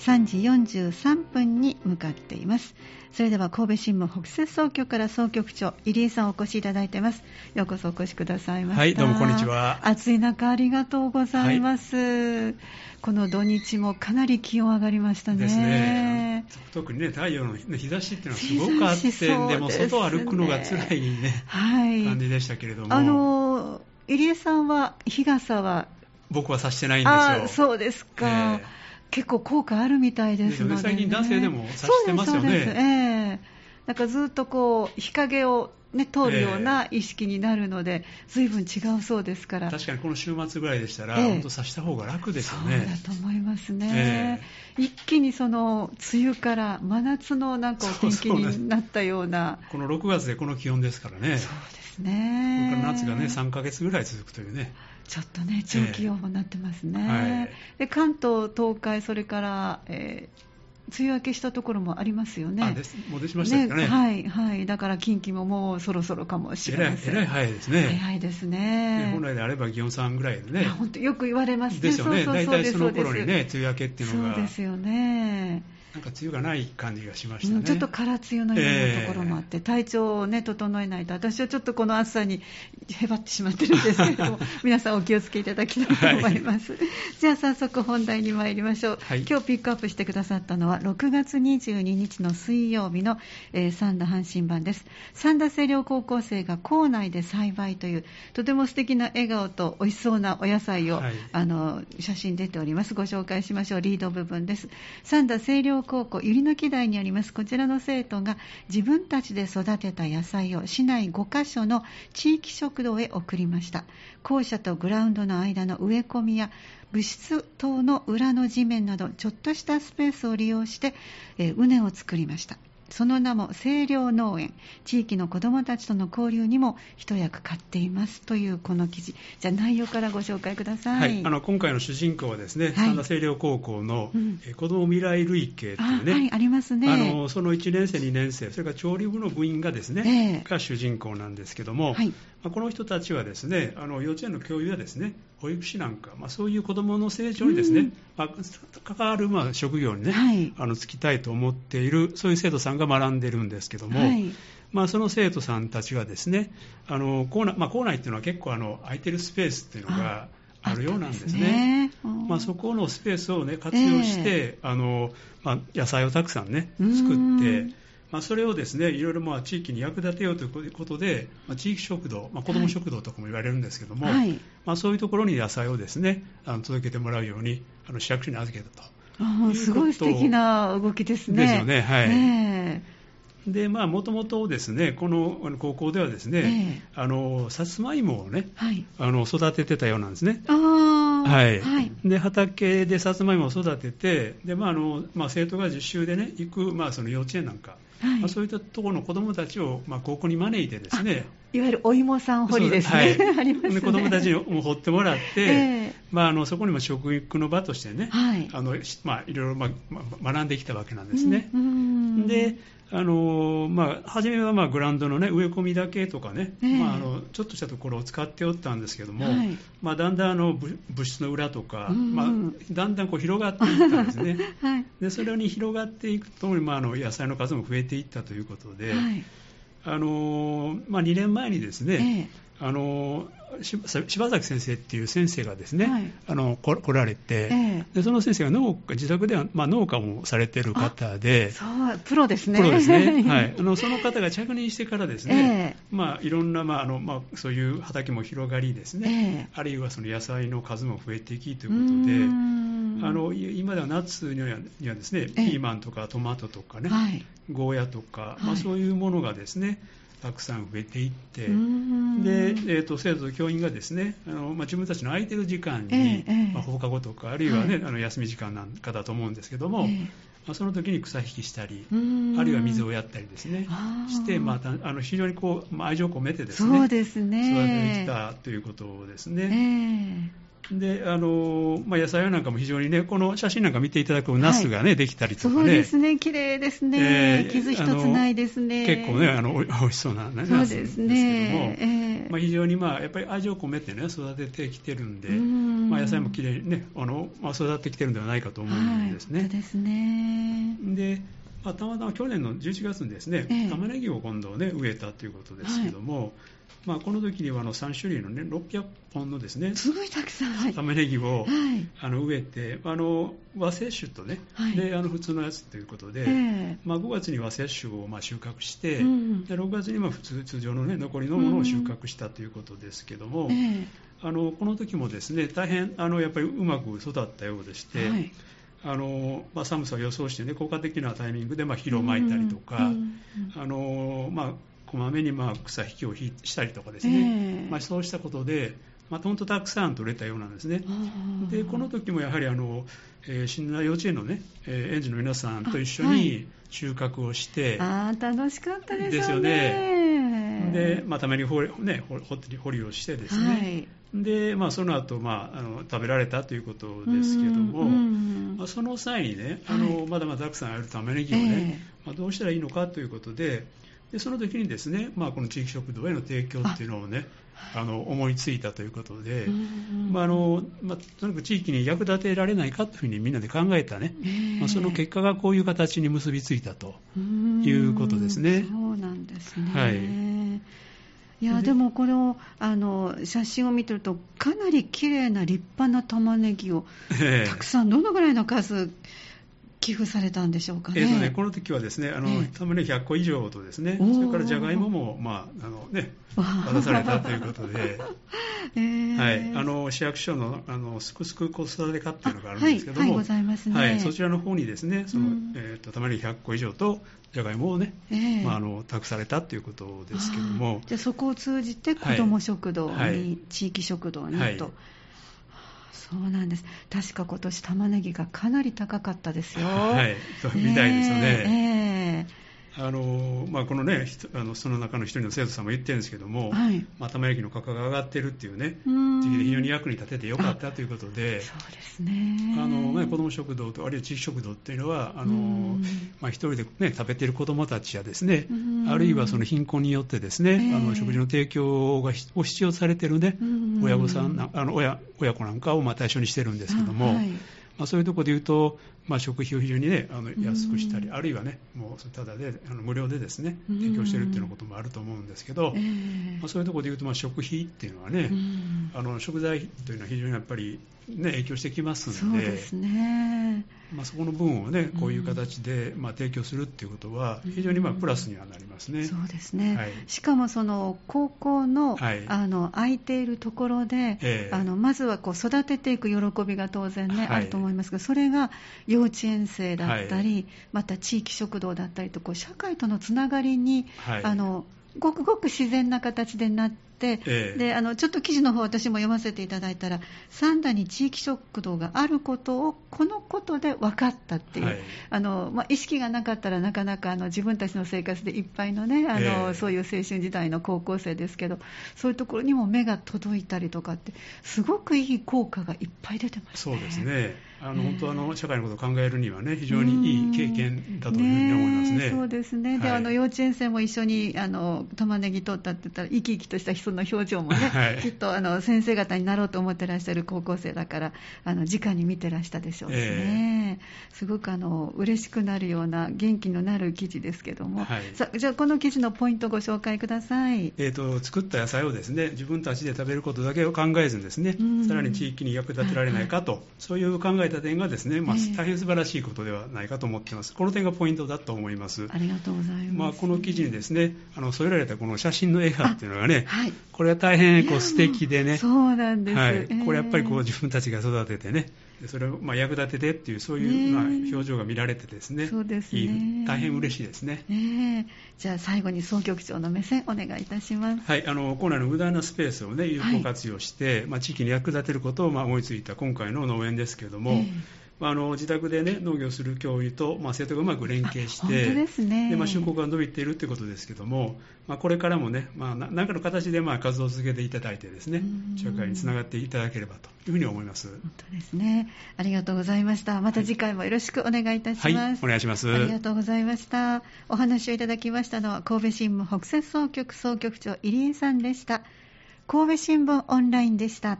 3時43分に向かっています。それでは神戸新聞北摂総局から総局長入江さんお越しいただいています。ようこそお越しくださいました。はいどうもこんにちは。暑い中ありがとうございます、はい、この土日もかなり気温上がりましたね。ですね。特にね太陽の日差しっていうのはすごくあってで,、ね、でも外歩くのが辛いね、はい、感じでしたけれども。あの入江さんは日傘は僕は差してないんですよ。そうですか、えー、結構効果あるみたいですので、ね、最近男性でも差してますよね。そうですえー、なんかずっとこう日陰をね、通るような意識になるので、ずいぶん違うそうですから。確かにこの週末ぐらいでしたら、えー、本当、さした方が楽ですよね。そうだと思いますね、えー、一気にその梅雨から真夏のなんかお天気になったような、この6月でこの気温ですからね、そうですね。夏がね3ヶ月ぐらい続くというね。ちょっとね、長期予報になってますね。えーはい、で関東、東海、それから、えー梅雨明けしたところもありますよね。あですもうしましたね、ね、はい、はい。だから近畿ももうそろそろかもしれません。えらい早いですね。早いですね。本来であれば祇園さんぐらいでね。本当よく言われますね。ですよね。大体その頃にね、梅雨明けっていうのが。そうですよね。なんか梅雨がない感じがしましたね、ちょっと空梅雨のようなところもあって、えー、体調を、ね、整えないと、私はちょっとこの暑さにへばってしまってるんですけれども、皆さんお気をつけいただきたいと思います。はい、じゃあ早速本題に参りましょう、はい、今日ピックアップしてくださったのは、6月22日の水曜日の、えー、三田阪神版です。三田清涼高校生が校内で栽培という、とても素敵な笑顔と美味しそうなお野菜を、はい、あの写真出ております。ご紹介しましょう。リード部分です。三田清涼高校ゆりの木台にあります。こちらの生徒が自分たちで育てた野菜を市内5カ所の地域食堂へ送りました。校舎とグラウンドの間の植え込みや物質等の裏の地面などちょっとしたスペースを利用して、えー、を作りました。その名も清涼農園。地域の子どもたちとの交流にも一役買っていますというこの記事。じゃあ内容からご紹介ください、はい、あの今回の主人公はですね、はい、三田清涼高校の、うん、子ども未来類型というね。あ,、はい、ありますね。あのその1年生2年生それから調理部の部員がですね、えー、が主人公なんですけども、はいまあ、この人たちはですねあの幼稚園の教諭やですね保育士なんか、まあ、そういう子どもの成長にですね、まあ、関わるまあ職業にね、はい、あの就きたいと思っているそういう生徒さんが学んでるんですけども、はい、まあ、その生徒さんたちがですねあの校内,、まあ、校内っていうのは結構あの空いてるスペースっていうのがあるようなんですね。すね。まあ、そこのスペースを、ね、活用して、えー、あのまあ、野菜をたくさんね作ってまあ、それをですねいろいろまあ地域に役立てようということで、まあ、地域食堂、まあ、子ども食堂とかも言われるんですけども、はい、まあ、そういうところに野菜をですねあの届けてもらうようにあの市役所に預けたと。あすごい素敵な動きですね。ですよね。はい。えーでまあもともとですねこの高校ではですね、えー、あのさつまいもをね、はい、あの育ててたようなんですね。はい、はい、で畑でさつまいもを育ててで、まああのまあ、生徒が実習でね行く、まあ、その幼稚園なんか。はい、まあ、そういったところの子どもたちを、まあ、高校に招いてですね。いわゆるお芋さん掘りですね、はい、ありますね。子どもたちにも掘ってもらって、えー、まあ、あのそこにも食育の場としてね、はい、あのまあ、いろいろ、まあ、学んできたわけなんですね。うん、であのまあ、初めはまあグラウンドの、ね、植え込みだけとかね、えー、まあ、あのちょっとしたところを使っておったんですけども、はい、まあ、だんだんあの物質の裏とか、まあ、だんだんこう広がっていったんですね、はい、でそれに広がっていくと、まあ、あの野菜の数も増えていったということで、はい、あのまあ、2年前にですね、えー、あの柴崎先生っていう先生がですね、はい、あの来られて、えー、でその先生が農家自宅では、まあ、農家もされてる方でそうプロですね。プロですね、はい、あのその方が着任してからですね、えー、まあ、いろんな、まああのまあ、そういう畑も広がりですね、えー、あるいはその野菜の数も増えていきということであの今では夏にはにはですねピーマンとかトマトとかね、はい、ゴーヤとか、まあ、そういうものがですね、たくさん増えていって、で、えーと、生徒と教員がですねあの、まあ、自分たちの空いてる時間に、えー、まあ、放課後とかあるいはね、はい、あの休み時間なんかだと思うんですけども、えー、まあ、その時に草引きしたりあるいは水をやったりですねして、まあ、あの非常にこう、まあ、愛情を込めてですねそうですね。育ててきたということですね。であのまあ、野菜なんかも非常にね、この写真なんか見ていただくと、ナスがね、はい、できたりとかね、そうですね、綺麗ですね、えー、傷一つないですね、結構ね、あのおい しそうな、ね、そうですね、えー、まあ、非常に、まあ、やっぱり味を込めてね、育ててきてるんで、ん。まあ、野菜も綺麗にね、あのまあ、育ってきてるんではないかと思うんですね。はい、ですね。でまあ、たまたま去年の11月にですね、えー、玉ねぎを今度ね、植えたということですけども、はい。まあ、この時にはあの3種類の、ね、600本のですねすごいたくさん、はい、玉ねぎを、はい、あの植えてあの和接種とね、はい、であの普通のやつということで、えー、まあ、5月に和接種をまあ収穫して、うん、で6月にまあ普通通常の、ね、残りのものを収穫したということですけども、うんえー、あのこの時もですね大変あのやっぱりうまく育ったようでして。あのまあ、寒さを予想して、ね、効果的なタイミングで、まあ、肥料をまいたりとか、あのまあ、こまめにまあ草引きをしたりとかですね、えー、まあ、そうしたことで、まあ、本当たくさん取れたようなんですね。でこの時もやはりあの、えー、新内幼稚園のね、えー、園児の皆さんと一緒に収穫をして、あ、はい、楽しかったですよね。ですよね。で、まあ、ために掘り,、ね、掘りをしてですね、はい。で、まあ、その後、まあ、あの食べられたということですけども、まあ、その際にねあの、はい、まだまだたくさんある玉ねぎをね、えー、まあ、どうしたらいいのかということで、でその時にですね、まあ、この地域食堂への提供っていうのをねあ。の思いついたということで、まああのまあ、とにかく地域に役立てられないかというふうにみんなで考えたね、まあ、その結果がこういう形に結びついたということですね。そうなんですね、はいいやでもこれをあの写真を見てるとかなり綺麗な立派な玉ねぎをたくさんどのぐらいの数寄付されたんでしょうかね。えーとねこの時はですね、あの、えー、玉ねぎ100個以上とですね、それからじゃがいもも、まあ、あのね、渡されたということで、えー、はい、あの市役所のあのすくすく子育て課っていうのがあるんですけども、はい、はい、ございますね。はい、そちらの方にですね、その、うん、えっ、ー、と玉ねぎ100個以上とじゃがいもをね、えー、まああの託されたということですけども、じゃそこを通じて子ども食堂に、はい、地域食堂にと。そうなんです。確か今年玉ねぎがかなり高かったですよ。はい、そうみたいですよね。えー、えーあのまあ、このねあのその中の一人の生徒さんも言ってるんですけども、はい、まあ、玉焼きの価格が上がってるっていうね時期で非常に役に立ててよかったということでそうですね。あの、ね、子ども食堂とあるいは地域食堂っていうのはあの、まあ、一人で、ね、食べてる子どもたちやですねあるいはその貧困によってですね、あの食事の提供がを必要されてるね親御さんあの親親子なんかをまあ対象にしてるんですけども、はいまあ、そういうところで言うと、まあ、食費を非常に、ね、あの安くしたり、うん、あるいはね、もうただであの無料でですね提供しているっていうこともあると思うんですけど、うん、まあ、そういうところで言うと、まあ、食費っていうのはね、うん、あの食材というのは非常にやっぱり、ね、影響してきますので、そうですね。まあ、そこの分をね、こういう形で、まあ、提供するっていうことは、非常にまあプラスにはなりますね。そうですね。はい、しかもその高校の、はい、あの空いているところで、えー、あのまずはこう育てていく喜びが当然ね、はい、あると思いますが、それが幼稚園生だったり、また地域食堂だったりとこう社会とのつながりに、あのごくごく自然な形でなって。ええ、であのちょっと記事の方私も読ませていただいたら三田に地域食堂があることをこのことで分かったっていう、はい、あのまあ、意識がなかったらなかなかあの自分たちの生活でいっぱいのねあの、え、そういう青春時代の高校生ですけどそういうところにも目が届いたりとかってすごくいい効果がいっぱい出てますね。そうですねあの、本当あの社会のことを考えるにはね非常にいい経験だというふうに思いますね。そうですね。で、あの幼稚園生も一緒にあの玉ねぎ取ったって言ったら生き生きとした人の表情もね、はい、きっとあの先生方になろうと思ってらっしゃる高校生だからあの直に見てらしたでしょうしね。えー、すごくあの嬉しくなるような元気のなる記事ですけども、はい、さじゃあこの記事のポイントをご紹介ください。えっ、ー、と作った野菜をですね自分たちで食べることだけを考えずにですね、さらに地域に役立てられないかと、はい、そういう考えた点がですね。まあ、大変素晴らしいことではないかと思っています。この点がポイントだと思います。ありがとうございます。まあ、この記事にですね、あの添えられたこの写真の絵画っていうのがね、はい、これは大変こう素敵でね、そうなんです。はい、これやっぱりこう自分たちが育ててね、それをまあ役立ててっていう、そういうまあ表情が見られてですね、そうですね。いい大変嬉しいですね。ねじゃあ最後に総局長の目線、お願いいたします。はい、あの校内の無駄なスペースをね、有効活用して、はい、まあ、地域に役立てることをまあ思いついた今回の農園ですけれども、えーまあ、あの自宅で、ね、農業する教諭と、まあ、生徒がうまく連携して、本当ですねでまあ、収穫が伸びているということですけども、まあ、これからもね、まあ、何かの形でまあ活動を続けていただいてですね、社会につながっていただければというふうに思います。本当ですね。ありがとうございました。また次回もよろしくお願いいたします。はい、お願いします。ありがとうございました。お話をいただきましたのは、神戸新聞北摂総局総局長入江さんでした。神戸新聞オンラインでした。